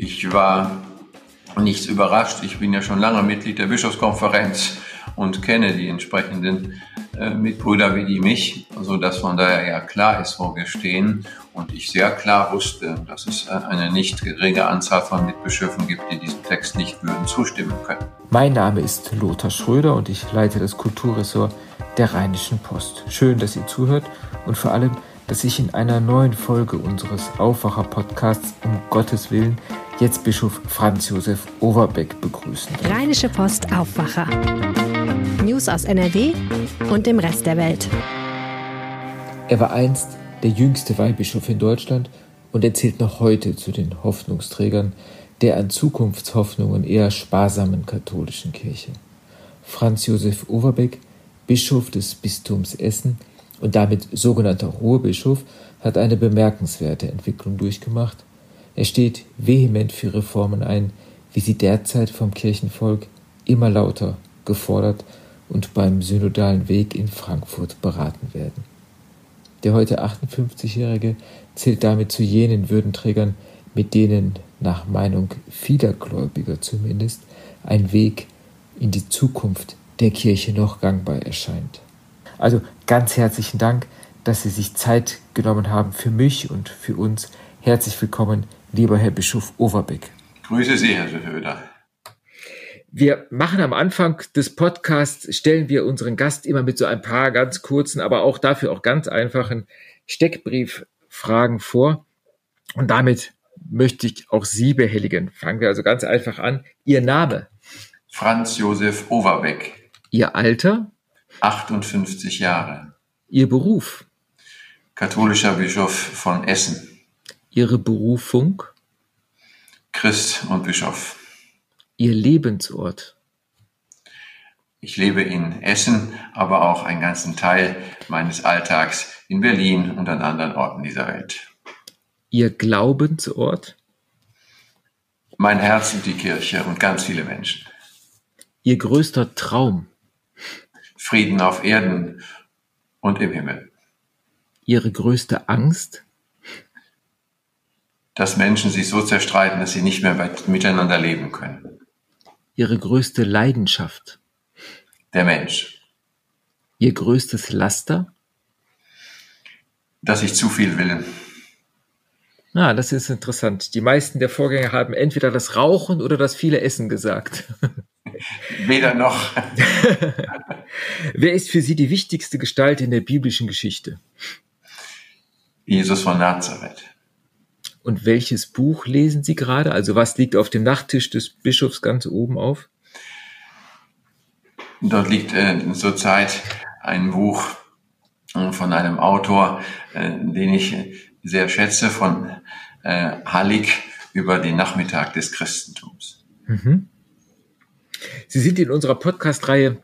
Ich war nichts überrascht. Ich bin ja schon lange Mitglied der Bischofskonferenz und kenne die entsprechenden äh, Mitbrüder wie die mich, so dass von daher ja klar ist, wo wir stehen. Und ich sehr klar wusste, dass es äh, eine nicht geringe Anzahl von Mitbischöfen gibt, die diesem Text nicht würden zustimmen können. Mein Name ist Lothar Schröder und ich leite das Kulturressort der Rheinischen Post. Schön, dass ihr zuhört und vor allem, dass ich in einer neuen Folge unseres Aufwacher-Podcasts um Gottes Willen jetzt Bischof Franz Josef Overbeck begrüßen. Rheinische Post Aufwacher. News aus NRW und dem Rest der Welt. Er war einst der jüngste Weihbischof in Deutschland und er zählt noch heute zu den Hoffnungsträgern der an Zukunftshoffnungen eher sparsamen katholischen Kirche. Franz Josef Overbeck, Bischof des Bistums Essen und damit sogenannter Ruhrbischof, hat eine bemerkenswerte Entwicklung durchgemacht er steht vehement für Reformen ein, wie sie derzeit vom Kirchenvolk immer lauter gefordert und beim synodalen Weg in Frankfurt beraten werden. Der heute 58-Jährige zählt damit zu jenen Würdenträgern, mit denen, nach Meinung vieler Gläubiger zumindest, ein Weg in die Zukunft der Kirche noch gangbar erscheint. Also ganz herzlichen Dank, dass Sie sich Zeit genommen haben für mich und für uns. Herzlich willkommen lieber Herr Bischof Overbeck. Grüße Sie, Herr Höder. Wir machen am Anfang des Podcasts, stellen wir unseren Gast immer mit so ein paar ganz kurzen, aber auch dafür auch ganz einfachen Steckbrieffragen vor. Und damit möchte ich auch Sie behelligen. Fangen wir also ganz einfach an. Ihr Name? Franz Josef Overbeck. Ihr Alter? 58 Jahre. Ihr Beruf? Katholischer Bischof von Essen. Ihre Berufung? Christ und Bischof. Ihr Lebensort? Ich lebe in Essen, aber auch einen ganzen Teil meines Alltags in Berlin und an anderen Orten dieser Welt. Ihr Glaubensort? Mein Herz und die Kirche und ganz viele Menschen. Ihr größter Traum? Frieden auf Erden und im Himmel. Ihre größte Angst? Dass Menschen sich so zerstreiten, dass sie nicht mehr miteinander leben können. Ihre größte Leidenschaft? Der Mensch. Ihr größtes Laster? Dass ich zu viel will. Ah, das ist interessant. Die meisten der Vorgänger haben entweder das Rauchen oder das viele Essen gesagt. Weder noch. Wer ist für Sie die wichtigste Gestalt in der biblischen Geschichte? Jesus von Nazareth. Und welches Buch lesen Sie gerade? Also was liegt auf dem Nachttisch des Bischofs ganz oben auf? Dort liegt äh, zurzeit ein Buch äh, von einem Autor, äh, den ich sehr schätze, von äh, Hallig über den Nachmittag des Christentums. Mhm. Sie sind in unserer Podcast-Reihe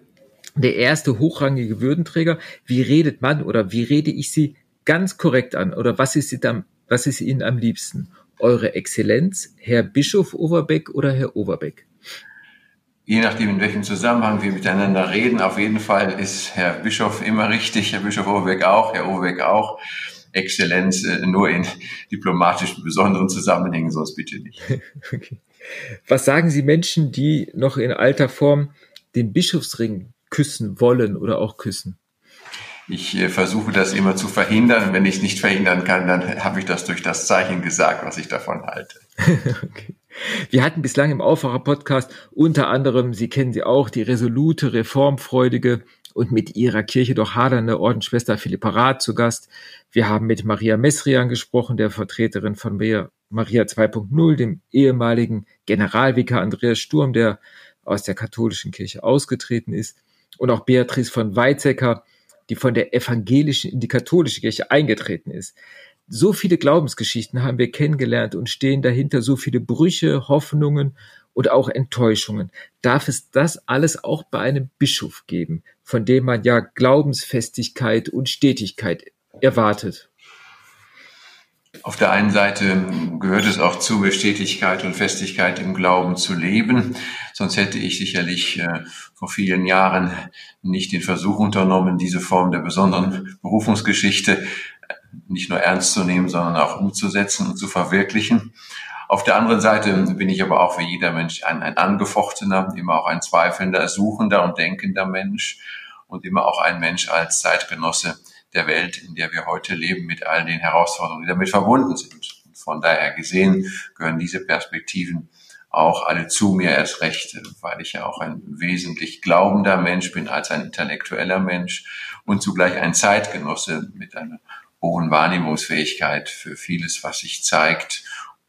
der erste hochrangige Würdenträger. Wie redet man oder wie rede ich Sie ganz korrekt an? Oder was ist Sie dann was ist Ihnen am liebsten? Eure Exzellenz, Herr Bischof Overbeck oder Herr Overbeck? Je nachdem, in welchem Zusammenhang wir miteinander reden, auf jeden Fall ist Herr Bischof immer richtig, Herr Bischof Overbeck auch, Herr Overbeck auch. Exzellenz äh, nur in diplomatischen besonderen Zusammenhängen, sonst bitte nicht. okay. Was sagen Sie Menschen, die noch in alter Form den Bischofsring küssen wollen oder auch küssen? Ich äh, versuche das immer zu verhindern. Wenn ich es nicht verhindern kann, dann habe ich das durch das Zeichen gesagt, was ich davon halte. okay. Wir hatten bislang im Aufwacher-Podcast unter anderem, Sie kennen sie auch, die resolute, reformfreudige und mit ihrer Kirche doch hadernde Ordensschwester Philippa Rath zu Gast. Wir haben mit Maria Messrian gesprochen, der Vertreterin von Maria 2.0, dem ehemaligen Generalvikar Andreas Sturm, der aus der katholischen Kirche ausgetreten ist. Und auch Beatrice von Weizsäcker, die von der evangelischen in die katholische Kirche eingetreten ist. So viele Glaubensgeschichten haben wir kennengelernt und stehen dahinter so viele Brüche, Hoffnungen und auch Enttäuschungen. Darf es das alles auch bei einem Bischof geben, von dem man ja Glaubensfestigkeit und Stetigkeit erwartet? Auf der einen Seite gehört es auch zu, Stetigkeit und Festigkeit im Glauben zu leben. Sonst hätte ich sicherlich äh, vor vielen Jahren nicht den Versuch unternommen, diese Form der besonderen Berufungsgeschichte äh, nicht nur ernst zu nehmen, sondern auch umzusetzen und zu verwirklichen. Auf der anderen Seite bin ich aber auch wie jeder Mensch ein, ein angefochtener, immer auch ein zweifelnder, suchender und denkender Mensch und immer auch ein Mensch als Zeitgenosse der Welt, in der wir heute leben, mit all den Herausforderungen, die damit verbunden sind. Von daher gesehen gehören diese Perspektiven auch alle zu mir erst recht, weil ich ja auch ein wesentlich glaubender Mensch bin als ein intellektueller Mensch und zugleich ein Zeitgenosse mit einer hohen Wahrnehmungsfähigkeit für vieles, was sich zeigt,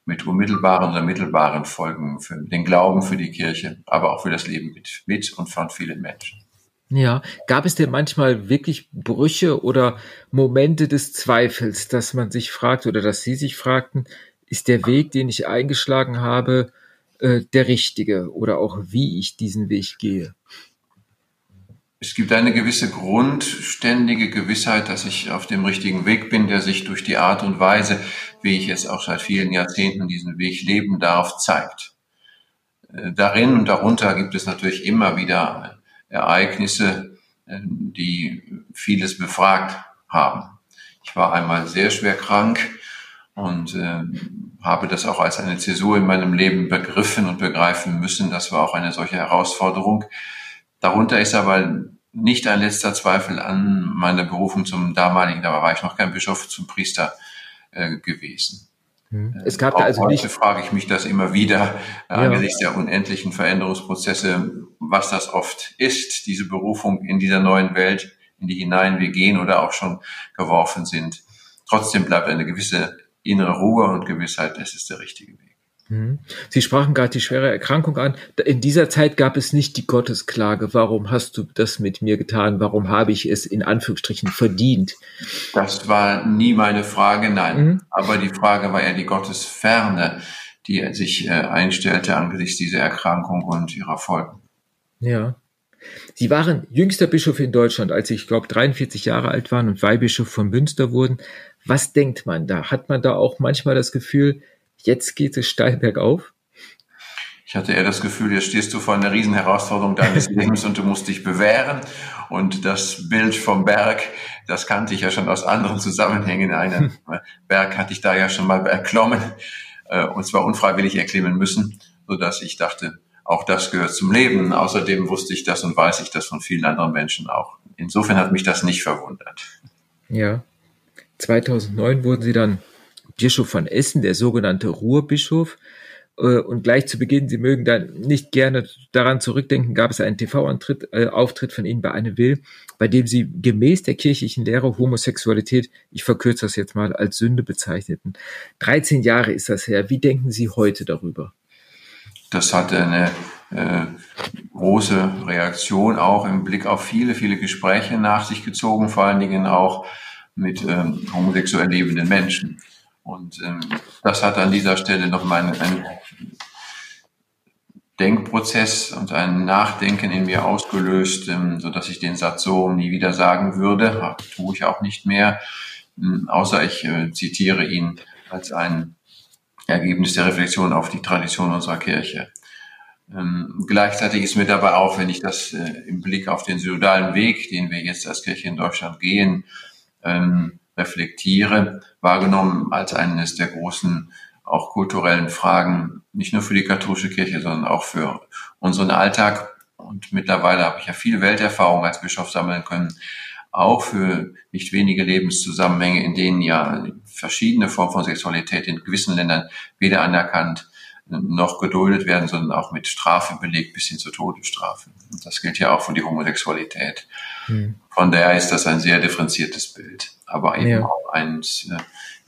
mit unmittelbaren oder mittelbaren Folgen für den Glauben, für die Kirche, aber auch für das Leben mit, mit und von vielen Menschen. Ja, gab es denn manchmal wirklich Brüche oder Momente des Zweifels, dass man sich fragt oder dass Sie sich fragten, ist der Weg, den ich eingeschlagen habe, äh, der richtige oder auch wie ich diesen Weg gehe? Es gibt eine gewisse grundständige Gewissheit, dass ich auf dem richtigen Weg bin, der sich durch die Art und Weise, wie ich jetzt auch seit vielen Jahrzehnten diesen Weg leben darf, zeigt. Äh, darin und darunter gibt es natürlich immer wieder Ereignisse, äh, die vieles befragt haben. Ich war einmal sehr schwer krank und äh, habe das auch als eine Zäsur in meinem Leben begriffen und begreifen müssen. Das war auch eine solche Herausforderung. Darunter ist aber nicht ein letzter Zweifel an meiner Berufung zum damaligen, da war ich noch kein Bischof, zum Priester äh, gewesen. Hm. Es gab auch also heute nicht. frage ich mich das immer wieder äh, ja. angesichts der unendlichen Veränderungsprozesse, was das oft ist, diese Berufung in dieser neuen Welt, in die hinein wir gehen oder auch schon geworfen sind. Trotzdem bleibt eine gewisse innere Ruhe und Gewissheit, das ist der richtige Weg. Mhm. Sie sprachen gerade die schwere Erkrankung an. In dieser Zeit gab es nicht die Gottesklage. Warum hast du das mit mir getan? Warum habe ich es in Anführungsstrichen verdient? Das war nie meine Frage, nein. Mhm. Aber die Frage war ja die Gottesferne, die sich äh, einstellte angesichts dieser Erkrankung und ihrer Folgen. Ja. Sie waren jüngster Bischof in Deutschland, als Sie, ich glaube, 43 Jahre alt waren und Weihbischof von Münster wurden. Was denkt man da? Hat man da auch manchmal das Gefühl, jetzt geht es steil bergauf? Ich hatte eher das Gefühl, jetzt stehst du vor einer riesen Herausforderung deines Lebens und du musst dich bewähren. Und das Bild vom Berg, das kannte ich ja schon aus anderen Zusammenhängen. Einen Berg hatte ich da ja schon mal erklommen, äh, und zwar unfreiwillig erklimmen müssen, so dass ich dachte, auch das gehört zum Leben. Außerdem wusste ich das und weiß ich das von vielen anderen Menschen auch. Insofern hat mich das nicht verwundert. Ja. 2009 wurden Sie dann Bischof von Essen, der sogenannte Ruhrbischof. Äh, und gleich zu Beginn, Sie mögen da nicht gerne daran zurückdenken, gab es einen TV-Auftritt äh, von Ihnen bei Anne Will, bei dem Sie gemäß der kirchlichen Lehre Homosexualität, ich verkürze das jetzt mal, als Sünde bezeichneten. 13 Jahre ist das her. Wie denken Sie heute darüber? Das hatte eine äh, große Reaktion auch im Blick auf viele, viele Gespräche nach sich gezogen, vor allen Dingen auch mit ähm, homosexuell lebenden Menschen. Und ähm, das hat an dieser Stelle nochmal einen, einen Denkprozess und ein Nachdenken in mir ausgelöst, ähm, so dass ich den Satz so nie wieder sagen würde. Tue ich auch nicht mehr, ähm, außer ich äh, zitiere ihn als ein Ergebnis der Reflexion auf die Tradition unserer Kirche. Ähm, gleichzeitig ist mir dabei auch, wenn ich das äh, im Blick auf den synodalen Weg, den wir jetzt als Kirche in Deutschland gehen, ähm, reflektiere, wahrgenommen als eines der großen auch kulturellen Fragen, nicht nur für die katholische Kirche, sondern auch für unseren Alltag. Und mittlerweile habe ich ja viel Welterfahrung als Bischof sammeln können, auch für nicht wenige Lebenszusammenhänge, in denen ja verschiedene Formen von Sexualität in gewissen Ländern weder anerkannt noch geduldet werden, sondern auch mit Strafe belegt bis hin zur Todesstrafe. Und das gilt ja auch für die Homosexualität. Mhm. Von daher ist das ein sehr differenziertes Bild, aber eben ja. auch eins, äh,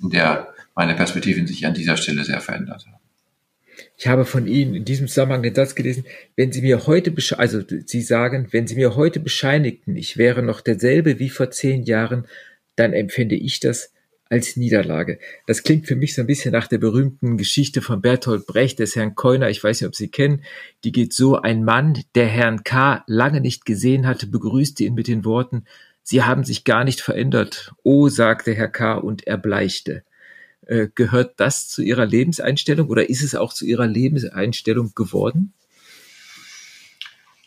in der meine Perspektiven sich an dieser Stelle sehr verändert haben. Ich habe von Ihnen in diesem Zusammenhang den Satz gelesen, wenn Sie mir heute, also Sie sagen, wenn Sie mir heute bescheinigten, ich wäre noch derselbe wie vor zehn Jahren, dann empfände ich das als Niederlage. Das klingt für mich so ein bisschen nach der berühmten Geschichte von Bertolt Brecht, des Herrn Keuner, ich weiß nicht, ob Sie kennen, die geht so, ein Mann, der Herrn K. lange nicht gesehen hatte, begrüßte ihn mit den Worten, Sie haben sich gar nicht verändert. Oh, sagte Herr K. und erbleichte. Äh, gehört das zu Ihrer Lebenseinstellung oder ist es auch zu Ihrer Lebenseinstellung geworden?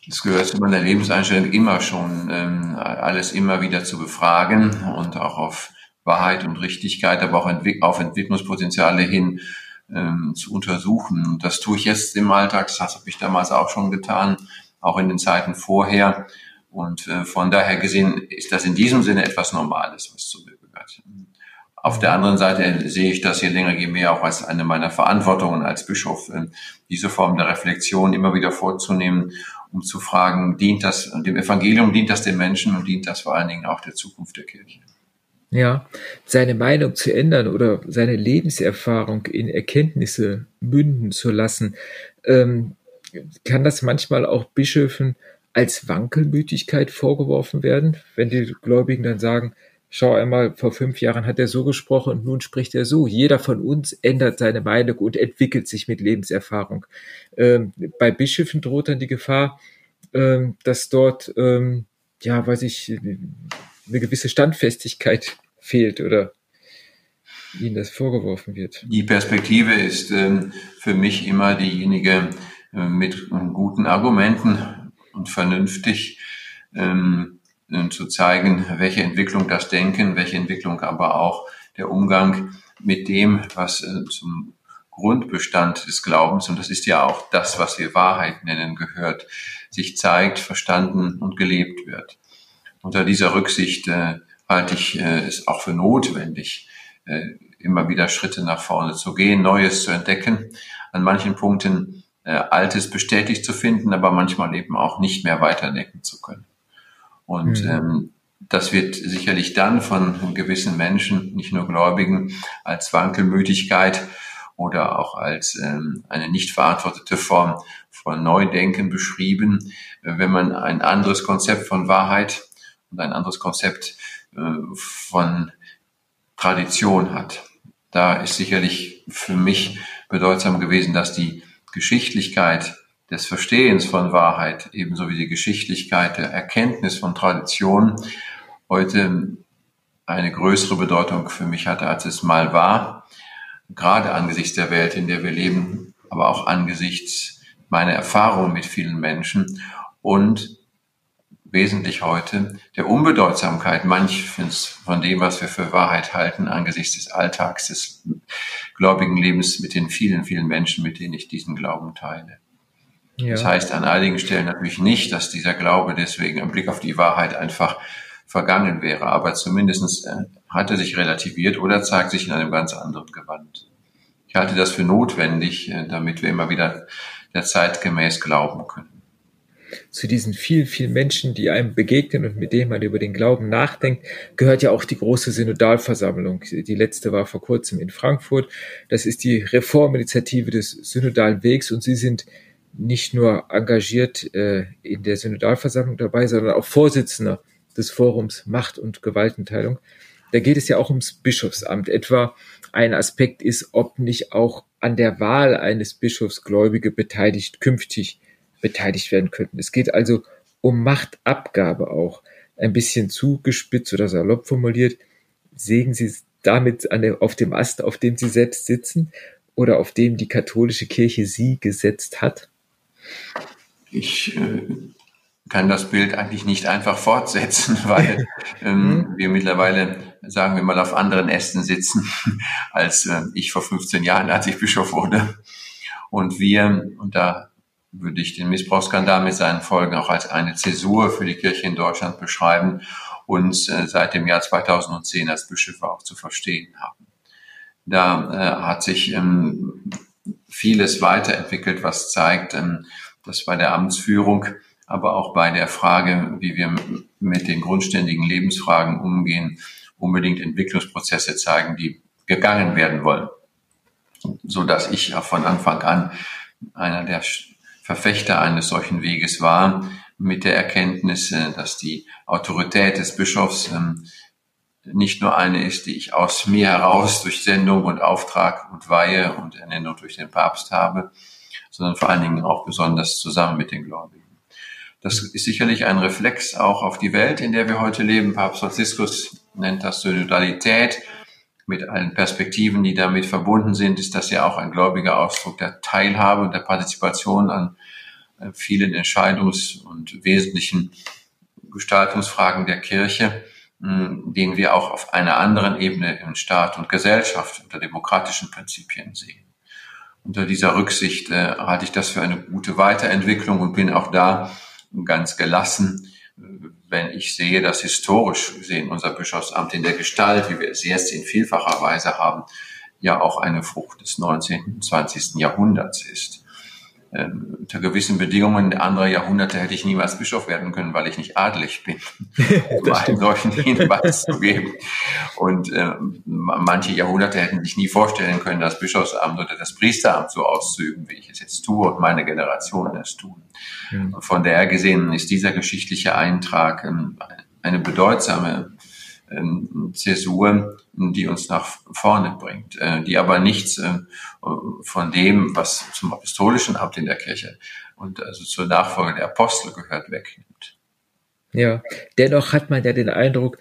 Es gehört zu meiner Lebenseinstellung immer schon, ähm, alles immer wieder zu befragen und auch auf Wahrheit und Richtigkeit, aber auch auf Entwicklungspotenziale hin ähm, zu untersuchen. Das tue ich jetzt im Alltag, das habe ich damals auch schon getan, auch in den Zeiten vorher. Und äh, von daher gesehen ist das in diesem Sinne etwas Normales, was zu mir gehört. Auf der anderen Seite sehe ich das je länger, je mehr auch als eine meiner Verantwortungen als Bischof, äh, diese Form der Reflexion immer wieder vorzunehmen, um zu fragen, dient das dem Evangelium, dient das den Menschen und dient das vor allen Dingen auch der Zukunft der Kirche? Ja, seine Meinung zu ändern oder seine Lebenserfahrung in Erkenntnisse münden zu lassen, ähm, kann das manchmal auch Bischöfen als Wankelmütigkeit vorgeworfen werden, wenn die Gläubigen dann sagen, schau einmal, vor fünf Jahren hat er so gesprochen und nun spricht er so. Jeder von uns ändert seine Meinung und entwickelt sich mit Lebenserfahrung. Ähm, bei Bischöfen droht dann die Gefahr, ähm, dass dort, ähm, ja, weiß ich, eine gewisse Standfestigkeit fehlt oder ihnen das vorgeworfen wird. Die Perspektive ist ähm, für mich immer diejenige äh, mit guten Argumenten und vernünftig ähm, äh, zu zeigen, welche Entwicklung das Denken, welche Entwicklung aber auch der Umgang mit dem, was äh, zum Grundbestand des Glaubens, und das ist ja auch das, was wir Wahrheit nennen, gehört, sich zeigt, verstanden und gelebt wird. Unter dieser Rücksicht äh, halte ich äh, es auch für notwendig, äh, immer wieder Schritte nach vorne zu gehen, Neues zu entdecken, an manchen Punkten äh, Altes bestätigt zu finden, aber manchmal eben auch nicht mehr weiterdenken zu können. Und mhm. ähm, das wird sicherlich dann von gewissen Menschen, nicht nur Gläubigen, als Wankelmütigkeit oder auch als ähm, eine nicht verantwortete Form von Neudenken beschrieben, wenn man ein anderes Konzept von Wahrheit und ein anderes Konzept äh, von Tradition hat. Da ist sicherlich für mich bedeutsam gewesen, dass die Geschichtlichkeit des Verstehens von Wahrheit ebenso wie die Geschichtlichkeit der Erkenntnis von Tradition heute eine größere Bedeutung für mich hatte, als es mal war. Gerade angesichts der Welt, in der wir leben, aber auch angesichts meiner Erfahrung mit vielen Menschen und wesentlich heute der Unbedeutsamkeit manches von dem, was wir für Wahrheit halten, angesichts des Alltags, des gläubigen Lebens mit den vielen, vielen Menschen, mit denen ich diesen Glauben teile. Ja. Das heißt an einigen Stellen natürlich nicht, dass dieser Glaube deswegen im Blick auf die Wahrheit einfach vergangen wäre, aber zumindest äh, hat er sich relativiert oder zeigt sich in einem ganz anderen Gewand. Ich halte das für notwendig, äh, damit wir immer wieder der Zeit gemäß glauben können zu diesen vielen, vielen Menschen, die einem begegnen und mit denen man über den Glauben nachdenkt, gehört ja auch die große Synodalversammlung. Die letzte war vor kurzem in Frankfurt. Das ist die Reforminitiative des Synodalen Wegs und Sie sind nicht nur engagiert äh, in der Synodalversammlung dabei, sondern auch Vorsitzender des Forums Macht und Gewaltenteilung. Da geht es ja auch ums Bischofsamt. Etwa ein Aspekt ist, ob nicht auch an der Wahl eines Bischofs Gläubige beteiligt künftig beteiligt werden könnten. Es geht also um Machtabgabe auch. Ein bisschen zugespitzt oder salopp formuliert. Sägen Sie damit an der, auf dem Ast, auf dem Sie selbst sitzen oder auf dem die katholische Kirche Sie gesetzt hat? Ich äh, kann das Bild eigentlich nicht einfach fortsetzen, weil ähm, mhm. wir mittlerweile, sagen wir mal, auf anderen Ästen sitzen als äh, ich vor 15 Jahren, als ich Bischof wurde. Und wir, und da würde ich den Missbrauchsskandal mit seinen Folgen auch als eine Zäsur für die Kirche in Deutschland beschreiben und äh, seit dem Jahr 2010 als Bischöfe auch zu verstehen haben. Da äh, hat sich ähm, vieles weiterentwickelt, was zeigt, ähm, dass bei der Amtsführung, aber auch bei der Frage, wie wir mit den grundständigen Lebensfragen umgehen, unbedingt Entwicklungsprozesse zeigen, die gegangen werden wollen. So dass ich von Anfang an einer der Verfechter eines solchen Weges war, mit der Erkenntnis, dass die Autorität des Bischofs ähm, nicht nur eine ist, die ich aus mir heraus durch Sendung und Auftrag und Weihe und Ernennung durch den Papst habe, sondern vor allen Dingen auch besonders zusammen mit den Gläubigen. Das ist sicherlich ein Reflex auch auf die Welt, in der wir heute leben. Papst Franziskus nennt das Synodalität mit allen Perspektiven, die damit verbunden sind, ist das ja auch ein gläubiger Ausdruck der Teilhabe und der Partizipation an äh, vielen Entscheidungs- und wesentlichen Gestaltungsfragen der Kirche, den wir auch auf einer anderen Ebene in Staat und Gesellschaft unter demokratischen Prinzipien sehen. unter dieser Rücksicht äh, halte ich das für eine gute Weiterentwicklung und bin auch da ganz gelassen, wenn ich sehe, dass historisch gesehen unser Bischofsamt in der Gestalt, wie wir es jetzt in vielfacher Weise haben, ja auch eine Frucht des 19. und 20. Jahrhunderts ist. Ähm, unter gewissen Bedingungen anderer Jahrhunderte hätte ich niemals Bischof werden können, weil ich nicht adelig bin, um einen solchen Hinweis zu geben. Und äh, manche Jahrhunderte hätten sich nie vorstellen können, das Bischofsamt oder das Priesteramt so auszuüben, wie ich es jetzt tue und meine Generationen es tun. Mhm. Von daher gesehen ist dieser geschichtliche Eintrag ähm, eine bedeutsame ähm, Zäsur, die uns nach vorne bringt, äh, die aber nichts äh, von dem, was zum apostolischen Amt in der Kirche und also zur Nachfolge der Apostel gehört, wegnimmt. Ja, dennoch hat man ja den Eindruck,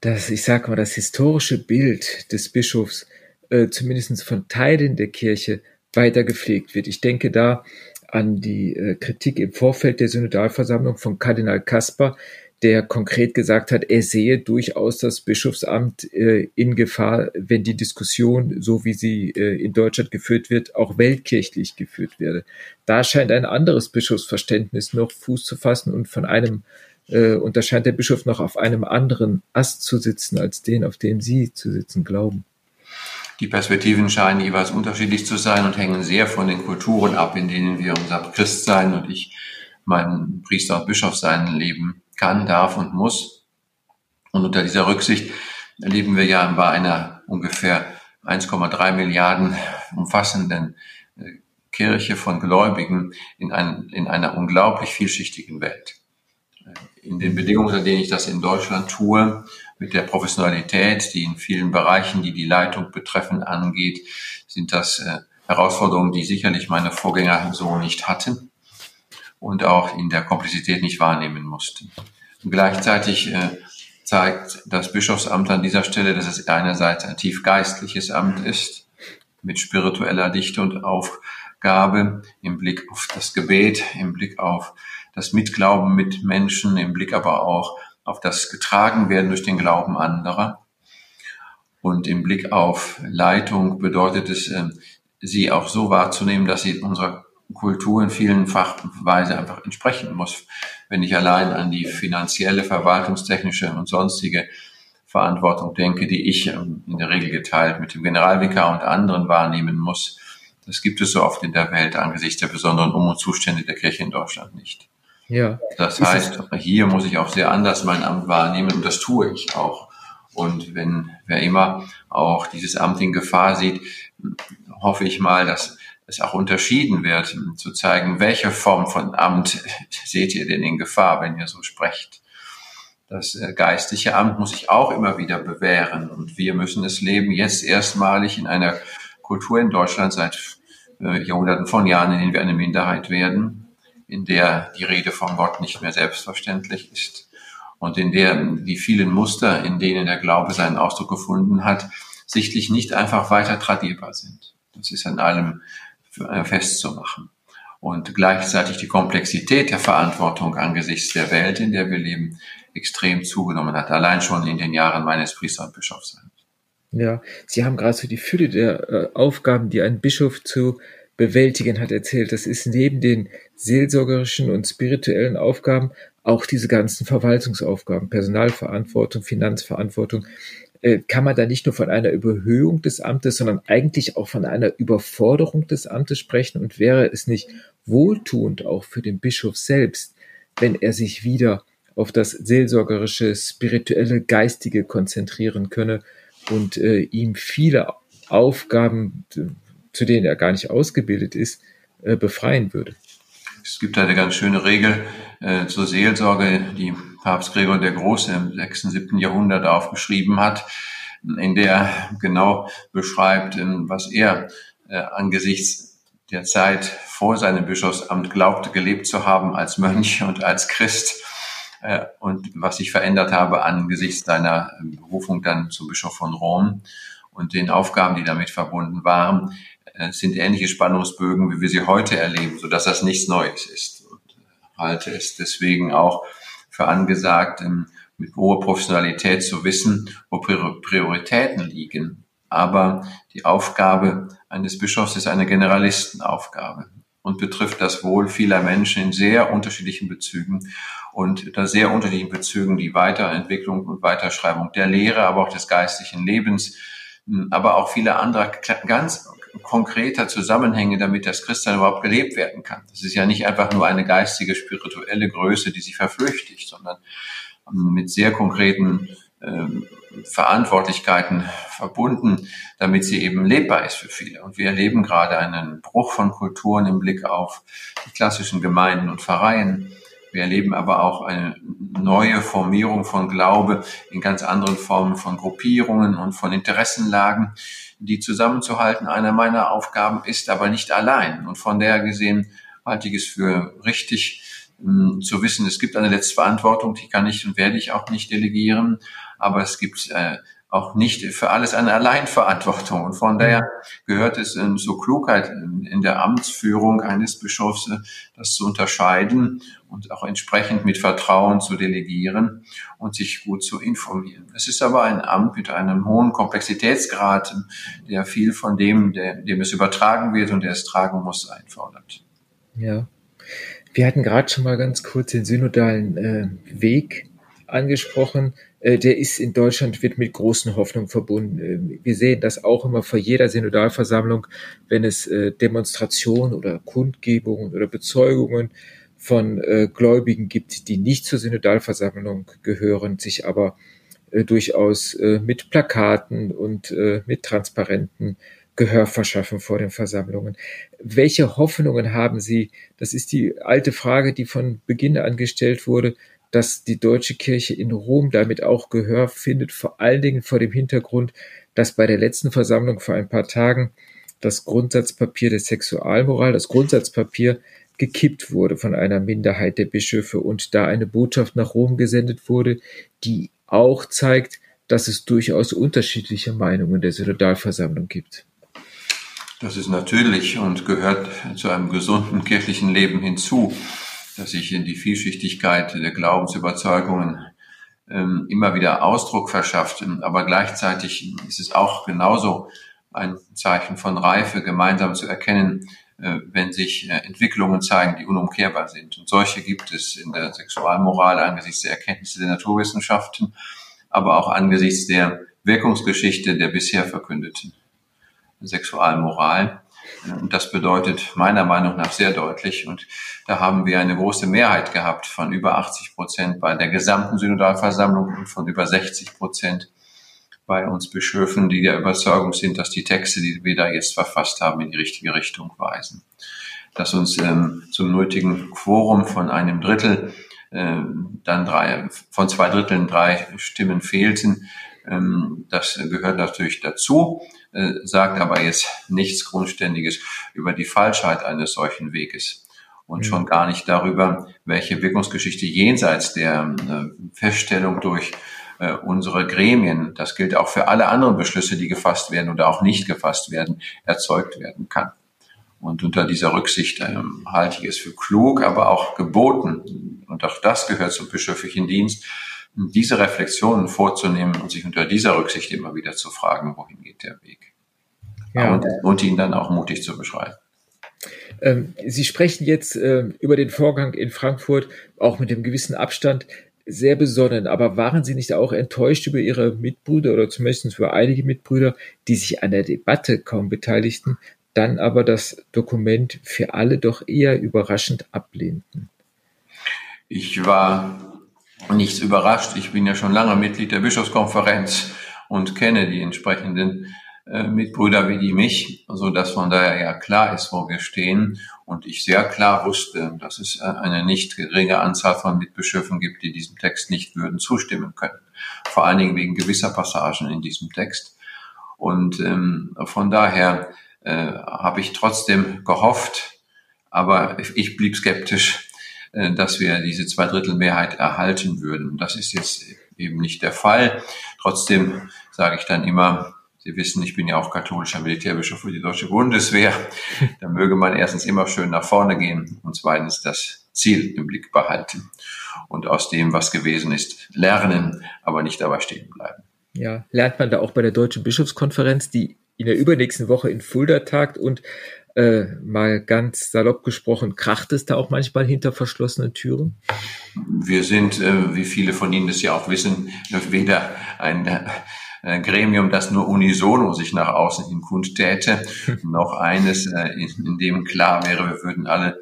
dass, ich sage mal, das historische Bild des Bischofs äh, zumindest von Teilen der Kirche weiter gepflegt wird. Ich denke da an die äh, Kritik im Vorfeld der Synodalversammlung von Kardinal Kasper, der konkret gesagt hat, er sehe durchaus das Bischofsamt äh, in Gefahr, wenn die Diskussion, so wie sie äh, in Deutschland geführt wird, auch weltkirchlich geführt werde. Da scheint ein anderes Bischofsverständnis noch Fuß zu fassen und von einem äh, und da scheint der Bischof noch auf einem anderen Ast zu sitzen, als den, auf dem Sie zu sitzen glauben. Die Perspektiven scheinen jeweils unterschiedlich zu sein und hängen sehr von den Kulturen ab, in denen wir unser Christsein und ich mein Priester und Bischof sein leben kann, darf und muss. Und unter dieser Rücksicht leben wir ja bei einer ungefähr 1,3 Milliarden umfassenden äh, Kirche von Gläubigen in, ein, in einer unglaublich vielschichtigen Welt. In den Bedingungen, unter denen ich das in Deutschland tue, mit der Professionalität, die in vielen Bereichen, die die Leitung betreffen, angeht, sind das äh, Herausforderungen, die sicherlich meine Vorgänger so nicht hatten und auch in der Komplexität nicht wahrnehmen mussten. Und gleichzeitig äh, zeigt das Bischofsamt an dieser Stelle, dass es einerseits ein tief geistliches Amt ist, mit spiritueller Dichte und Aufgabe im Blick auf das Gebet, im Blick auf das Mitglauben mit Menschen, im Blick aber auch auf das Getragenwerden durch den Glauben anderer. Und im Blick auf Leitung bedeutet es, äh, sie auch so wahrzunehmen, dass sie unserer Kultur in vielen Fachweise einfach entsprechen muss. Wenn ich allein an die finanzielle, verwaltungstechnische und sonstige Verantwortung denke, die ich ähm, in der Regel geteilt mit dem Generalvikar und anderen wahrnehmen muss, das gibt es so oft in der Welt angesichts der besonderen Um- und Zustände der Kirche in Deutschland nicht. Ja. Das heißt, hier muss ich auch sehr anders mein Amt wahrnehmen und das tue ich auch. Und wenn wer immer auch dieses Amt in Gefahr sieht, hoffe ich mal, dass es auch unterschieden wird, zu zeigen, welche Form von Amt seht ihr denn in Gefahr, wenn ihr so sprecht. Das äh, geistliche Amt muss sich auch immer wieder bewähren und wir müssen es leben, jetzt erstmalig in einer Kultur in Deutschland seit äh, Jahrhunderten von Jahren, in denen wir eine Minderheit werden, in der die Rede von Gott nicht mehr selbstverständlich ist und in der die vielen Muster, in denen der Glaube seinen Ausdruck gefunden hat, sichtlich nicht einfach weiter tradierbar sind. Das ist an allem festzumachen. Und gleichzeitig die Komplexität der Verantwortung angesichts der Welt, in der wir leben, extrem zugenommen hat. Allein schon in den Jahren meines Priester- und Bischofsseins. Ja, Sie haben gerade so die Fülle der äh, Aufgaben, die ein Bischof zu bewältigen hat, erzählt. Das ist neben den seelsorgerischen und spirituellen Aufgaben auch diese ganzen Verwaltungsaufgaben, Personalverantwortung, Finanzverantwortung, äh, kann man da nicht nur von einer Überhöhung des Amtes, sondern eigentlich auch von einer Überforderung des Amtes sprechen? Und wäre es nicht wohltuend auch für den Bischof selbst, wenn er sich wieder auf das seelsorgerische, spirituelle, geistige konzentrieren könne und äh, ihm viele Aufgaben, zu denen er gar nicht ausgebildet ist, äh, befreien würde? Es gibt eine ganz schöne Regel äh, zur Seelsorge, die Papst Gregor der Große im 6., 7. Jahrhundert aufgeschrieben hat, in der genau beschreibt, was er äh, angesichts der Zeit vor seinem Bischofsamt glaubte, gelebt zu haben als Mönch und als Christ äh, und was sich verändert habe angesichts seiner Berufung dann zum Bischof von Rom und den Aufgaben, die damit verbunden waren, sind ähnliche Spannungsbögen, wie wir sie heute erleben, so dass das nichts Neues ist. Und halte es deswegen auch für angesagt, mit hoher Professionalität zu wissen, wo Prioritäten liegen, Aber die Aufgabe eines Bischofs ist eine Generalistenaufgabe und betrifft das Wohl vieler Menschen in sehr unterschiedlichen Bezügen und unter sehr unterschiedlichen Bezügen die Weiterentwicklung und Weiterschreibung der Lehre, aber auch des geistlichen Lebens, aber auch viele andere ganz konkreter Zusammenhänge, damit das Christsein überhaupt gelebt werden kann. Das ist ja nicht einfach nur eine geistige, spirituelle Größe, die sich verflüchtigt, sondern mit sehr konkreten ähm, Verantwortlichkeiten verbunden, damit sie eben lebbar ist für viele. Und wir erleben gerade einen Bruch von Kulturen im Blick auf die klassischen Gemeinden und Pfarreien. Wir erleben aber auch eine neue Formierung von Glaube in ganz anderen Formen von Gruppierungen und von Interessenlagen, die zusammenzuhalten einer meiner Aufgaben ist, aber nicht allein. Und von der gesehen halte ich es für richtig, hm, zu wissen, es gibt eine letzte Verantwortung, die kann ich und werde ich auch nicht delegieren, aber es gibt äh, auch nicht für alles eine Alleinverantwortung. Und von daher gehört es in so Klugheit in der Amtsführung eines Bischofs, äh, das zu unterscheiden und auch entsprechend mit Vertrauen zu delegieren und sich gut zu informieren. Es ist aber ein Amt mit einem hohen Komplexitätsgrad, der viel von dem, der, dem es übertragen wird und der es tragen muss, einfordert. Ja. Wir hatten gerade schon mal ganz kurz den synodalen äh, Weg angesprochen. Äh, der ist in Deutschland, wird mit großen Hoffnungen verbunden. Äh, wir sehen das auch immer vor jeder Synodalversammlung, wenn es äh, Demonstrationen oder Kundgebungen oder Bezeugungen von äh, Gläubigen gibt, die nicht zur Synodalversammlung gehören, sich aber durchaus mit Plakaten und mit Transparenten Gehör verschaffen vor den Versammlungen. Welche Hoffnungen haben Sie? Das ist die alte Frage, die von Beginn an gestellt wurde, dass die deutsche Kirche in Rom damit auch Gehör findet, vor allen Dingen vor dem Hintergrund, dass bei der letzten Versammlung vor ein paar Tagen das Grundsatzpapier der Sexualmoral, das Grundsatzpapier gekippt wurde von einer Minderheit der Bischöfe und da eine Botschaft nach Rom gesendet wurde, die auch zeigt, dass es durchaus unterschiedliche Meinungen der Synodalversammlung gibt. Das ist natürlich und gehört zu einem gesunden kirchlichen Leben hinzu, dass sich in die Vielschichtigkeit der Glaubensüberzeugungen ähm, immer wieder Ausdruck verschafft. Aber gleichzeitig ist es auch genauso ein Zeichen von Reife, gemeinsam zu erkennen, äh, wenn sich äh, Entwicklungen zeigen, die unumkehrbar sind. Und solche gibt es in der Sexualmoral angesichts der Erkenntnisse der Naturwissenschaften, aber auch angesichts der Wirkungsgeschichte der bisher verkündeten. Sexualmoral. Und das bedeutet meiner Meinung nach sehr deutlich. Und da haben wir eine große Mehrheit gehabt von über 80 Prozent bei der gesamten Synodalversammlung und von über 60 Prozent bei uns Bischöfen, die der Überzeugung sind, dass die Texte, die wir da jetzt verfasst haben, in die richtige Richtung weisen. Dass uns ähm, zum nötigen Quorum von einem Drittel ähm, dann drei, von zwei Dritteln drei Stimmen fehlten, ähm, das gehört natürlich dazu. Äh, sagt aber jetzt nichts Grundständiges über die Falschheit eines solchen Weges und mhm. schon gar nicht darüber, welche Wirkungsgeschichte jenseits der äh, Feststellung durch äh, unsere Gremien, das gilt auch für alle anderen Beschlüsse, die gefasst werden oder auch nicht gefasst werden, erzeugt werden kann. Und unter dieser Rücksicht ähm, halte ich es für klug, aber auch geboten, und auch das gehört zum bischöflichen Dienst, diese Reflexionen vorzunehmen und sich unter dieser Rücksicht immer wieder zu fragen, wohin geht der Weg. Ja. Und, und ihn dann auch mutig zu beschreiben. Ähm, Sie sprechen jetzt äh, über den Vorgang in Frankfurt, auch mit dem gewissen Abstand, sehr besonnen. Aber waren Sie nicht auch enttäuscht über Ihre Mitbrüder oder zumindest über einige Mitbrüder, die sich an der Debatte kaum beteiligten, dann aber das Dokument für alle doch eher überraschend ablehnten? Ich war nichts überrascht. Ich bin ja schon lange Mitglied der Bischofskonferenz und kenne die entsprechenden äh, Mitbrüder wie die mich, so dass von daher ja klar ist, wo wir stehen und ich sehr klar wusste, dass es äh, eine nicht geringe Anzahl von Mitbischöfen gibt, die diesem Text nicht würden zustimmen können. Vor allen Dingen wegen gewisser Passagen in diesem Text. Und ähm, von daher äh, habe ich trotzdem gehofft, aber ich blieb skeptisch, äh, dass wir diese Zweidrittelmehrheit erhalten würden. Das ist jetzt eben nicht der Fall. Trotzdem sage ich dann immer, Sie wissen, ich bin ja auch katholischer Militärbischof für die deutsche Bundeswehr. Da möge man erstens immer schön nach vorne gehen und zweitens das Ziel im Blick behalten und aus dem, was gewesen ist, lernen, aber nicht dabei stehen bleiben. Ja, lernt man da auch bei der Deutschen Bischofskonferenz, die in der übernächsten Woche in Fulda tagt und äh, mal ganz salopp gesprochen, kracht es da auch manchmal hinter verschlossenen Türen? Wir sind, äh, wie viele von Ihnen das ja auch wissen, weder ein äh, Gremium, das nur unisono sich nach außen hin kundtäte, noch eines, äh, in, dem klar wäre, wir würden alle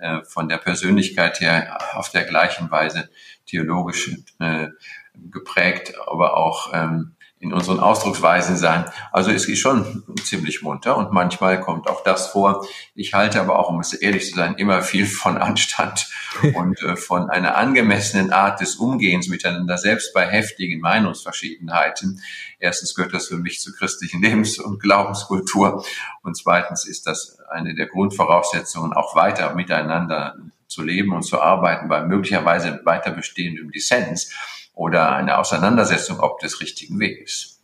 äh, von der Persönlichkeit her auf der gleichen Weise theologisch äh, geprägt, aber auch ähm, in unseren Ausdrucksweisen sein. Also es ist schon ziemlich munter und manchmal kommt auch das vor. Ich halte aber auch, um es ehrlich zu sein, immer viel von Anstand und äh, von einer angemessenen Art des Umgehens miteinander, selbst bei heftigen Meinungsverschiedenheiten. Erstens gehört das für mich zur christlichen Lebens- und Glaubenskultur und zweitens ist das eine der Grundvoraussetzungen, auch weiter miteinander zu leben und zu arbeiten bei möglicherweise weiter bestehendem Dissens oder eine Auseinandersetzung ob des richtigen Weges.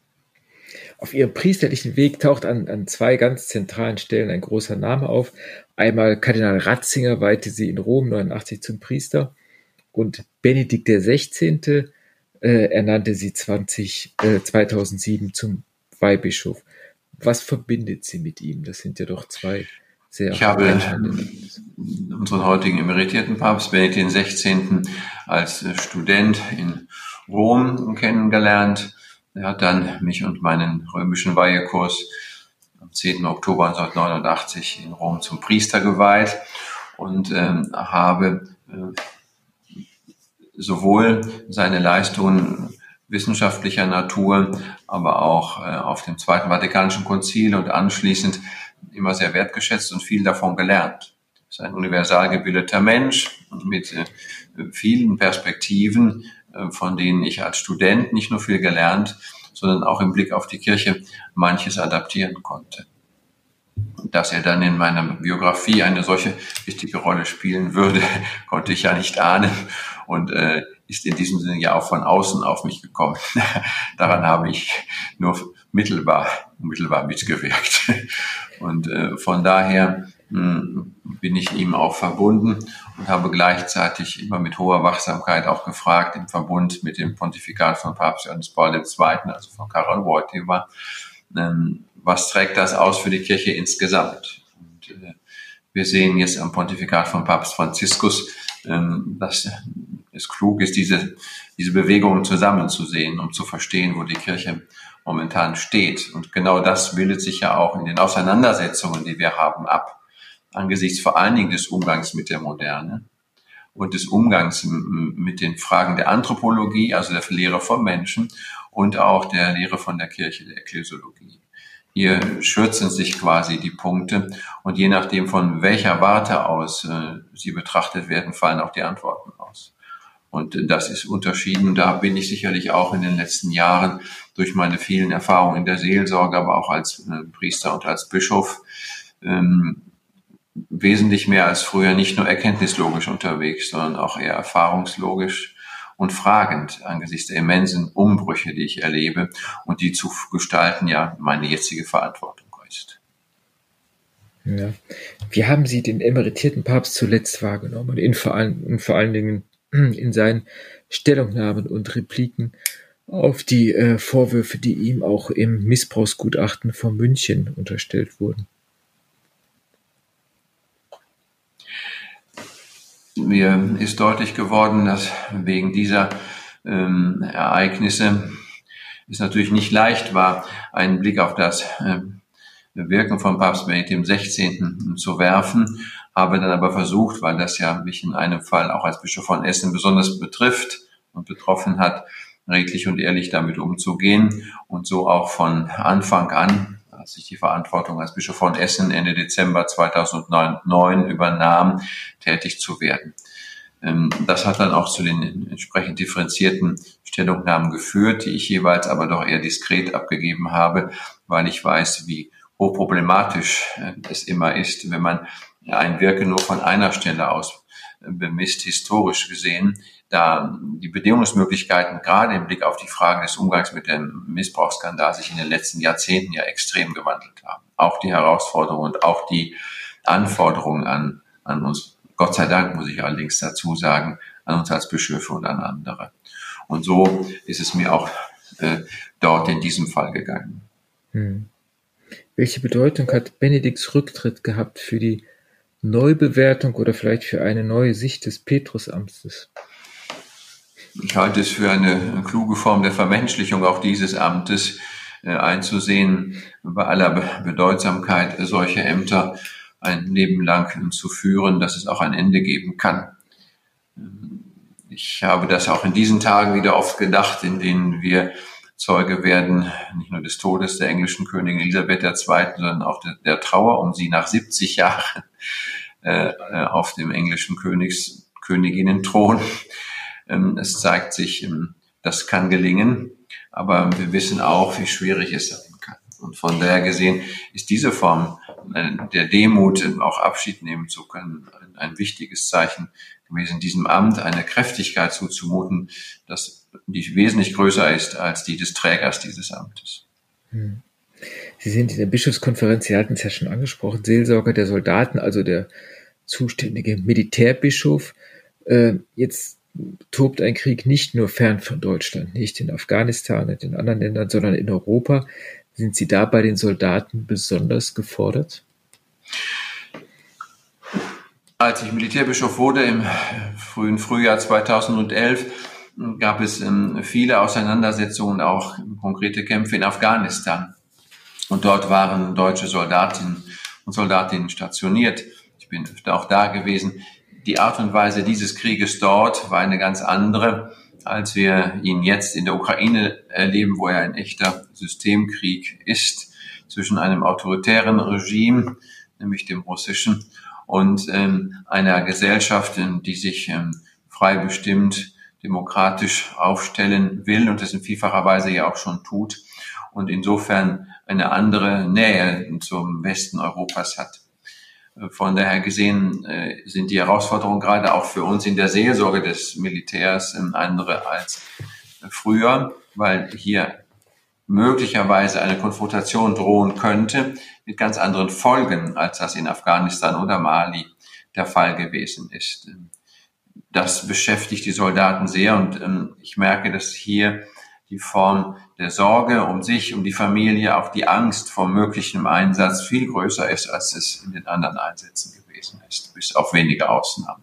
Auf ihrem priesterlichen Weg taucht an, an zwei ganz zentralen Stellen ein großer Name auf. Einmal Kardinal Ratzinger weihte sie in Rom 89 zum Priester und Benedikt XVI. Äh, ernannte sie 20, äh, 2007 zum Weihbischof. Was verbindet sie mit ihm? Das sind ja doch zwei sehr Ich habe unseren heutigen emeritierten Papst Benedikt XVI. als Student in Rom kennengelernt. Er hat dann mich und meinen römischen Weihekurs am 10. Oktober 1989 in Rom zum Priester geweiht und ähm, habe äh, sowohl seine Leistungen wissenschaftlicher Natur, aber auch äh, auf dem Zweiten Vatikanischen Konzil und anschließend immer sehr wertgeschätzt und viel davon gelernt. Er ist ein universal gebildeter Mensch mit äh, vielen Perspektiven, äh, von denen ich als Student nicht nur viel gelernt, sondern auch im Blick auf die Kirche manches adaptieren konnte. Dass er dann in meiner Biografie eine solche wichtige Rolle spielen würde, konnte ich ja nicht ahnen und äh, ist in diesem Sinne ja auch von außen auf mich gekommen. Daran habe ich nur mittelbar, mittelbar mitgewirkt. Und äh, von daher mh, hm, bin ich ihm auch verbunden und habe gleichzeitig immer mit hoher Wachsamkeit auch gefragt im Verbund mit dem Pontifikat von Papst Johannes Paul II., also von Karol Wojtyła, ähm, was trägt das aus für die Kirche insgesamt? Und, äh, wir sehen jetzt am Pontifikat von Papst Franziskus, ähm, dass es klug ist, diese, diese Bewegungen zusammenzusehen, um zu verstehen, wo die Kirche momentan steht. Und genau das bildet sich ja auch in den Auseinandersetzungen, die wir haben, ab. Angesichts vor allen Dingen des Umgangs mit der Moderne und des Umgangs mit den Fragen der Anthropologie, also der Lehre vom Menschen und auch der Lehre von der Kirche, der Ekklesiologie. Hier schürzen sich quasi die Punkte und je nachdem von welcher Warte aus äh, sie betrachtet werden, fallen auch die Antworten aus. Und das ist unterschieden. Da bin ich sicherlich auch in den letzten Jahren durch meine vielen Erfahrungen in der Seelsorge, aber auch als äh, Priester und als Bischof ähm, wesentlich mehr als früher nicht nur erkenntnislogisch unterwegs, sondern auch eher erfahrungslogisch und fragend angesichts der immensen Umbrüche, die ich erlebe und die zu gestalten ja meine jetzige Verantwortung ist. Ja. Wie haben Sie den emeritierten Papst zuletzt wahrgenommen? In vor, allen, vor allen Dingen in seinen Stellungnahmen und Repliken auf die äh, Vorwürfe, die ihm auch im Missbrauchsgutachten von München unterstellt wurden. Mir ist deutlich geworden, dass wegen dieser ähm, Ereignisse es natürlich nicht leicht war, einen Blick auf das äh, Wirken von Papst Benedikt XVI. zu werfen habe dann aber versucht, weil das ja mich in einem Fall auch als Bischof von Essen besonders betrifft und betroffen hat, redlich und ehrlich damit umzugehen und so auch von Anfang an, als ich die Verantwortung als Bischof von Essen Ende Dezember 2009 übernahm, tätig zu werden. Ähm, das hat dann auch zu den entsprechend differenzierten Stellungnahmen geführt, die ich jeweils aber doch eher diskret abgegeben habe, weil ich weiß, wie hochproblematisch äh, es immer ist, wenn man ein Wirken nur von einer Stelle aus äh, bemisst, historisch gesehen, da die Bedingungsmöglichkeiten gerade im Blick auf die Frage des Umgangs mit dem Missbrauchsskandal sich in den letzten Jahrzehnten ja extrem gewandelt haben. Auch die Herausforderungen und auch die Anforderungen an, an uns, Gott sei Dank muss ich allerdings dazu sagen, an uns als Bischöfe und an andere. Und so ist es mir auch äh, dort in diesem Fall gegangen. Hm. Welche Bedeutung hat Benedikts Rücktritt gehabt für die Neubewertung oder vielleicht für eine neue Sicht des Petrusamtes? Ich halte es für eine kluge Form der Vermenschlichung auch dieses Amtes äh, einzusehen, bei aller Bedeutsamkeit solcher Ämter ein Leben lang zu führen, dass es auch ein Ende geben kann. Ich habe das auch in diesen Tagen wieder oft gedacht, in denen wir Zeuge werden, nicht nur des Todes der englischen Königin Elisabeth II., sondern auch der, der Trauer um sie nach 70 Jahren äh, äh, auf dem englischen Königs, Königinnenthron. Ähm, es zeigt sich, ähm, das kann gelingen, aber wir wissen auch, wie schwierig es sein kann. Und von daher gesehen ist diese Form äh, der Demut, auch Abschied nehmen zu können, ein, ein wichtiges Zeichen gewesen, diesem Amt eine Kräftigkeit zuzumuten, dass die wesentlich größer ist als die des Trägers dieses Amtes. Hm. Sie sind in der Bischofskonferenz, Sie hatten es ja schon angesprochen, Seelsorger der Soldaten, also der zuständige Militärbischof. Äh, jetzt tobt ein Krieg nicht nur fern von Deutschland, nicht in Afghanistan und in anderen Ländern, sondern in Europa. Sind Sie da bei den Soldaten besonders gefordert? Als ich Militärbischof wurde im frühen Frühjahr 2011, gab es ähm, viele Auseinandersetzungen, auch konkrete Kämpfe in Afghanistan. Und dort waren deutsche Soldatinnen und Soldatinnen stationiert. Ich bin öfter auch da gewesen. Die Art und Weise dieses Krieges dort war eine ganz andere, als wir ihn jetzt in der Ukraine erleben, wo er ein echter Systemkrieg ist zwischen einem autoritären Regime, nämlich dem russischen, und ähm, einer Gesellschaft, die sich ähm, frei bestimmt demokratisch aufstellen will und das in vielfacher Weise ja auch schon tut und insofern eine andere Nähe zum Westen Europas hat. Von daher gesehen äh, sind die Herausforderungen gerade auch für uns in der Seelsorge des Militärs andere als früher, weil hier möglicherweise eine Konfrontation drohen könnte mit ganz anderen Folgen, als das in Afghanistan oder Mali der Fall gewesen ist das beschäftigt die Soldaten sehr und ähm, ich merke, dass hier die Form der Sorge um sich, um die Familie, auch die Angst vor möglichem Einsatz viel größer ist, als es in den anderen Einsätzen gewesen ist, bis auf wenige Ausnahmen.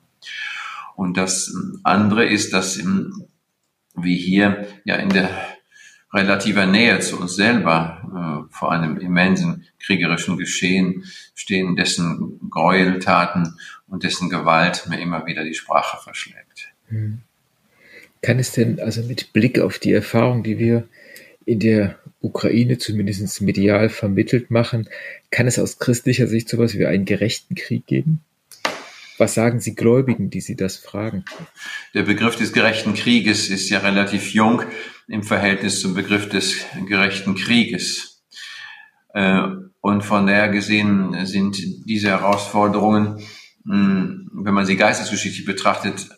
Und das ähm, andere ist, dass ähm, wir hier ja in der relativer Nähe zu uns selber äh, vor einem immensen kriegerischen Geschehen stehen, dessen Gräueltaten und dessen Gewalt mir immer wieder die Sprache verschlägt. Hm. Kann es denn also mit Blick auf die Erfahrung, die wir in der Ukraine zumindest medial vermittelt machen, kann es aus christlicher Sicht sowas wie einen gerechten Krieg geben? Was sagen Sie Gläubigen, die Sie das fragen? Der Begriff des gerechten Krieges ist ja relativ jung im Verhältnis zum Begriff des gerechten Krieges. Äh, und von daher gesehen sind diese Herausforderungen, hm, wenn man sie geistesgeschichtlich betrachtet,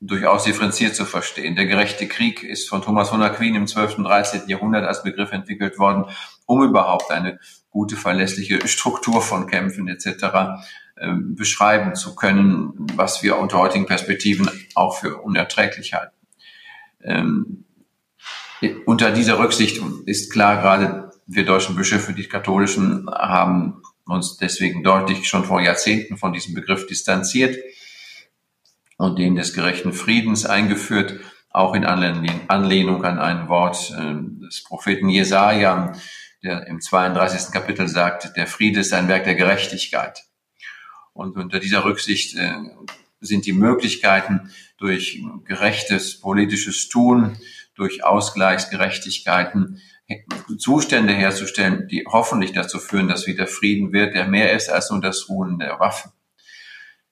durchaus differenziert zu verstehen. Der gerechte Krieg ist von Thomas von Aquin im 12. und 13. Jahrhundert als Begriff entwickelt worden, um überhaupt eine gute, verlässliche Struktur von Kämpfen etc. Ähm, beschreiben zu können, was wir unter heutigen Perspektiven auch für unerträglich halten. Ähm, unter dieser Rücksicht ist klar, gerade wir deutschen Bischöfe, die katholischen, haben uns deswegen deutlich schon vor Jahrzehnten von diesem Begriff distanziert und den des gerechten Friedens eingeführt, auch in Anlehnung an ein Wort äh, des Propheten Jesaja, der im 32. Kapitel sagt, der Friede ist ein Werk der Gerechtigkeit. Und unter dieser Rücksicht äh, sind die Möglichkeiten durch gerechtes politisches Tun, durch Ausgleichsgerechtigkeiten Zustände herzustellen, die hoffentlich dazu führen, dass wieder Frieden wird, der mehr ist als nur das Ruhen der Waffen.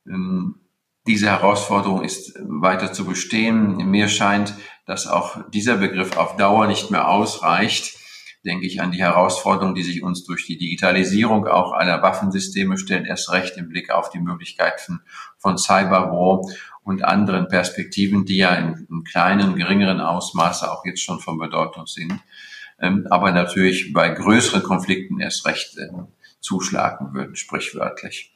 Ähm, diese Herausforderung ist weiter zu bestehen. Mir scheint, dass auch dieser Begriff auf Dauer nicht mehr ausreicht. Denke ich an die Herausforderung, die sich uns durch die Digitalisierung auch aller Waffensysteme stellt, erst recht im Blick auf die Möglichkeiten von Cyberwar und anderen Perspektiven, die ja in, in kleinen, geringeren Ausmaße auch jetzt schon von Bedeutung sind, ähm, aber natürlich bei größeren Konflikten erst recht äh, zuschlagen würden, sprichwörtlich.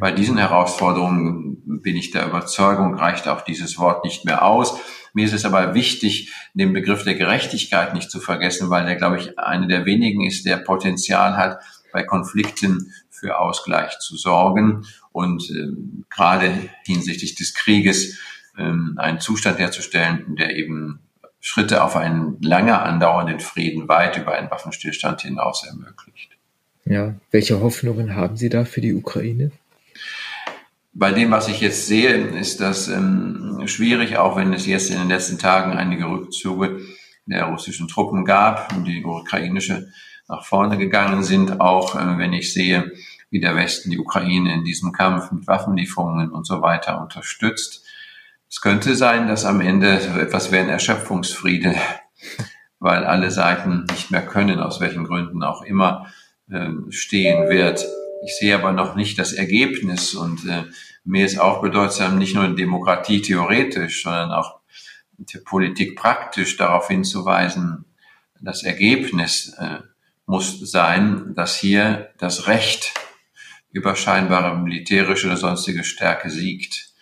Bei diesen Herausforderungen bin ich der Überzeugung, reicht auch dieses Wort nicht mehr aus. Mir ist es aber wichtig, den Begriff der Gerechtigkeit nicht zu vergessen, weil der, glaube ich, eine der wenigen ist, der Potenzial hat, bei Konflikten für Ausgleich zu sorgen und äh, gerade hinsichtlich des Krieges äh, einen Zustand herzustellen, der eben Schritte auf einen lange andauernden Frieden weit über einen Waffenstillstand hinaus ermöglicht. Ja, welche Hoffnungen haben Sie da für die Ukraine? Bei dem, was ich jetzt sehe, ist das ähm, schwierig, auch wenn es jetzt in den letzten Tagen einige Rückzüge der russischen Truppen gab und die ukrainische nach vorne gegangen sind, auch äh, wenn ich sehe, wie der Westen die Ukraine in diesem Kampf mit Waffenlieferungen und so weiter unterstützt. Es könnte sein, dass am Ende so etwas wie ein Erschöpfungsfriede, weil alle Seiten nicht mehr können, aus welchen Gründen auch immer, ähm, stehen wird. Ich sehe aber noch nicht das Ergebnis und äh, mir ist auch bedeutsam, nicht nur Demokratie theoretisch, sondern auch Politik praktisch darauf hinzuweisen, das Ergebnis äh, muss sein, dass hier das Recht über scheinbare militärische oder sonstige Stärke siegt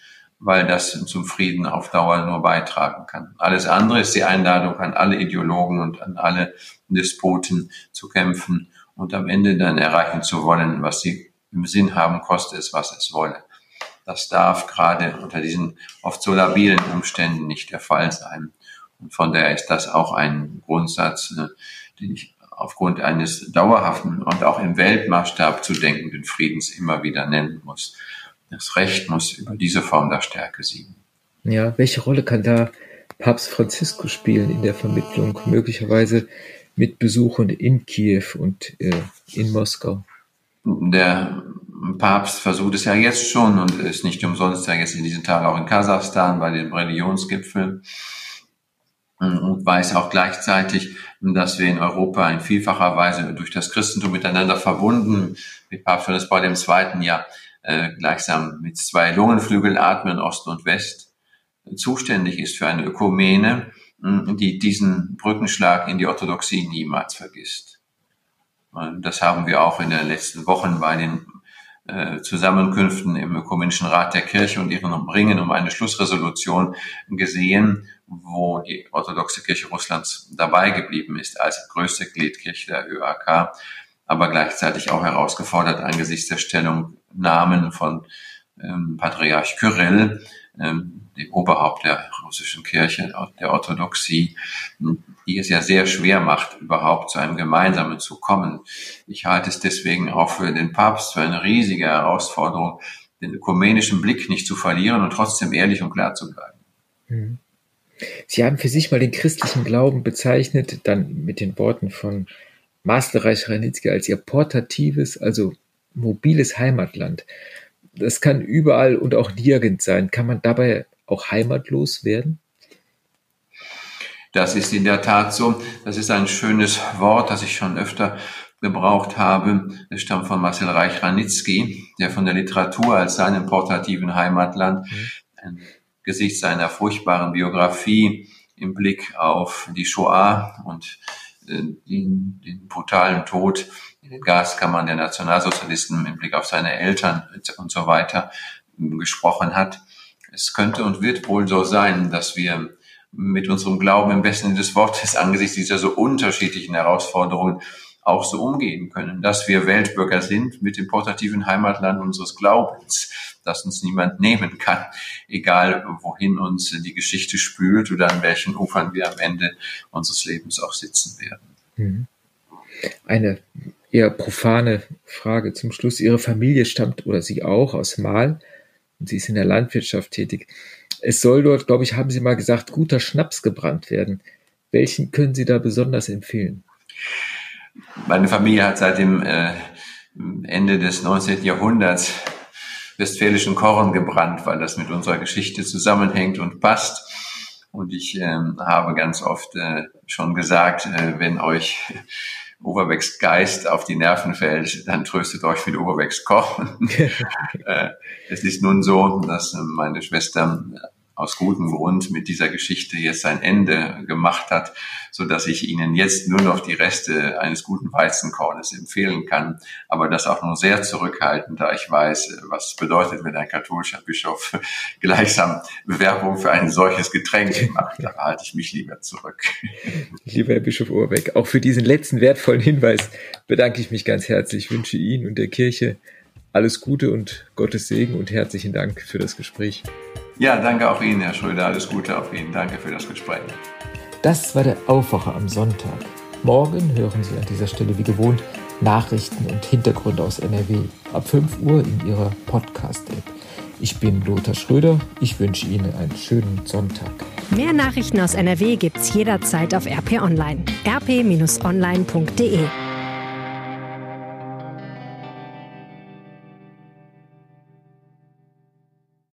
weil das zum Frieden auf Dauer nur beitragen kann. Alles andere ist die Einladung an alle Ideologen und an alle Despoten zu kämpfen und am Ende dann erreichen zu wollen, was sie im Sinn haben, koste es, was es wolle. Das darf gerade unter diesen oft so labilen Umständen nicht der Fall sein. Und von daher ist das auch ein Grundsatz, äh, den ich aufgrund eines dauerhaften und auch im Weltmaßstab zu denkenden Friedens immer wieder nennen muss. Das Recht muss über diese Form der Stärke siegen. Ja, welche Rolle kann da Papst Franziskus spielen in der Vermittlung, möglicherweise mit Besuchen in Kiew und äh, in Moskau? Der Papst versucht es ja jetzt schon und ist nicht umsonst ja jetzt in diesen Tagen auch in Kasachstan bei dem Religionsgipfel und weiß auch gleichzeitig, dass wir in Europa in vielfacher Weise durch das Christentum miteinander verbunden, mit Papst Johannes Paul II. ja äh, gleichsam mit zwei Lungenflügeln atmen, Ost und West, zuständig ist für eine Ökumene, die diesen Brückenschlag in die Orthodoxie niemals vergisst. Und das haben wir auch in den letzten Wochen bei den äh, Zusammenkünften im Ökumenischen Rat der Kirche und ihren Ringen um eine Schlussresolution gesehen, wo die orthodoxe Kirche Russlands dabei geblieben ist als größte Gliedkirche der ÖAK aber gleichzeitig auch herausgefordert angesichts der Stellungnahmen von ähm, Patriarch Kyrill, ähm, dem Oberhaupt der russischen Kirche, der Orthodoxie, die es ja sehr schwer macht, überhaupt zu einem Gemeinsamen zu kommen. Ich halte es deswegen auch für den Papst für eine riesige Herausforderung, den ökumenischen Blick nicht zu verlieren und trotzdem ehrlich und klar zu bleiben. Mhm. Sie haben für sich mal den christlichen Glauben bezeichnet, dann mit den Worten von Masterreich Ranitzky als ihr portatives, also mobiles Heimatland. Das kann überall und auch nirgends sein. Kann man dabei auch heimatlos werden? Das ist in der Tat so. Das ist ein schönes Wort, das ich schon öfter gebraucht habe. Es stammt von Marcel Reich-Ranitzky, der von der Literatur als seinem portativen Heimatland mhm. Angesichts seiner furchtbaren Biografie im Blick auf die Shoah und den, den brutalen Tod in den Gaskammern der Nationalsozialisten im Blick auf seine Eltern und so weiter gesprochen hat. Es könnte und wird wohl so sein, dass wir mit unserem Glauben im besten Sinne des Wortes angesichts dieser so unterschiedlichen Herausforderungen auch so umgehen können, dass wir Weltbürger sind mit dem portativen Heimatland unseres Glaubens, das uns niemand nehmen kann, egal wohin uns die Geschichte spült oder an welchen Ufern wir am Ende unseres Lebens auch sitzen werden. Mhm. Eine eher profane Frage zum Schluss. Ihre Familie stammt oder Sie auch aus Mal und sie ist in der Landwirtschaft tätig. Es soll dort, glaube ich, haben Sie mal gesagt, guter Schnaps gebrannt werden. Welchen können Sie da besonders empfehlen? Meine Familie hat seit dem äh, Ende des 19. Jahrhunderts westfälischen Korn gebrannt, weil das mit unserer Geschichte zusammenhängt und passt. Und ich ähm, habe ganz oft äh, schon gesagt, äh, wenn euch Overbecks Geist auf die Nerven fällt, dann tröstet euch mit Overbecks Korn. äh, es ist nun so, dass meine Schwester aus gutem Grund mit dieser Geschichte jetzt sein Ende gemacht hat, so dass ich Ihnen jetzt nur noch die Reste eines guten Weizenkornes empfehlen kann, aber das auch nur sehr zurückhaltend, da ich weiß, was bedeutet, wenn ein katholischer Bischof gleichsam Bewerbung für ein solches Getränk macht. Da halte ich mich lieber zurück. Lieber Herr Bischof Ohrbeck, auch für diesen letzten wertvollen Hinweis bedanke ich mich ganz herzlich. Ich wünsche Ihnen und der Kirche alles Gute und Gottes Segen und herzlichen Dank für das Gespräch. Ja, danke auch Ihnen, Herr Schröder. Alles Gute auf Ihnen. Danke für das Gespräch. Das war der Aufwacher am Sonntag. Morgen hören Sie an dieser Stelle wie gewohnt Nachrichten und Hintergründe aus NRW ab 5 Uhr in Ihrer Podcast-App. Ich bin Lothar Schröder. Ich wünsche Ihnen einen schönen Sonntag. Mehr Nachrichten aus NRW gibt's jederzeit auf RP Online. rp-online.de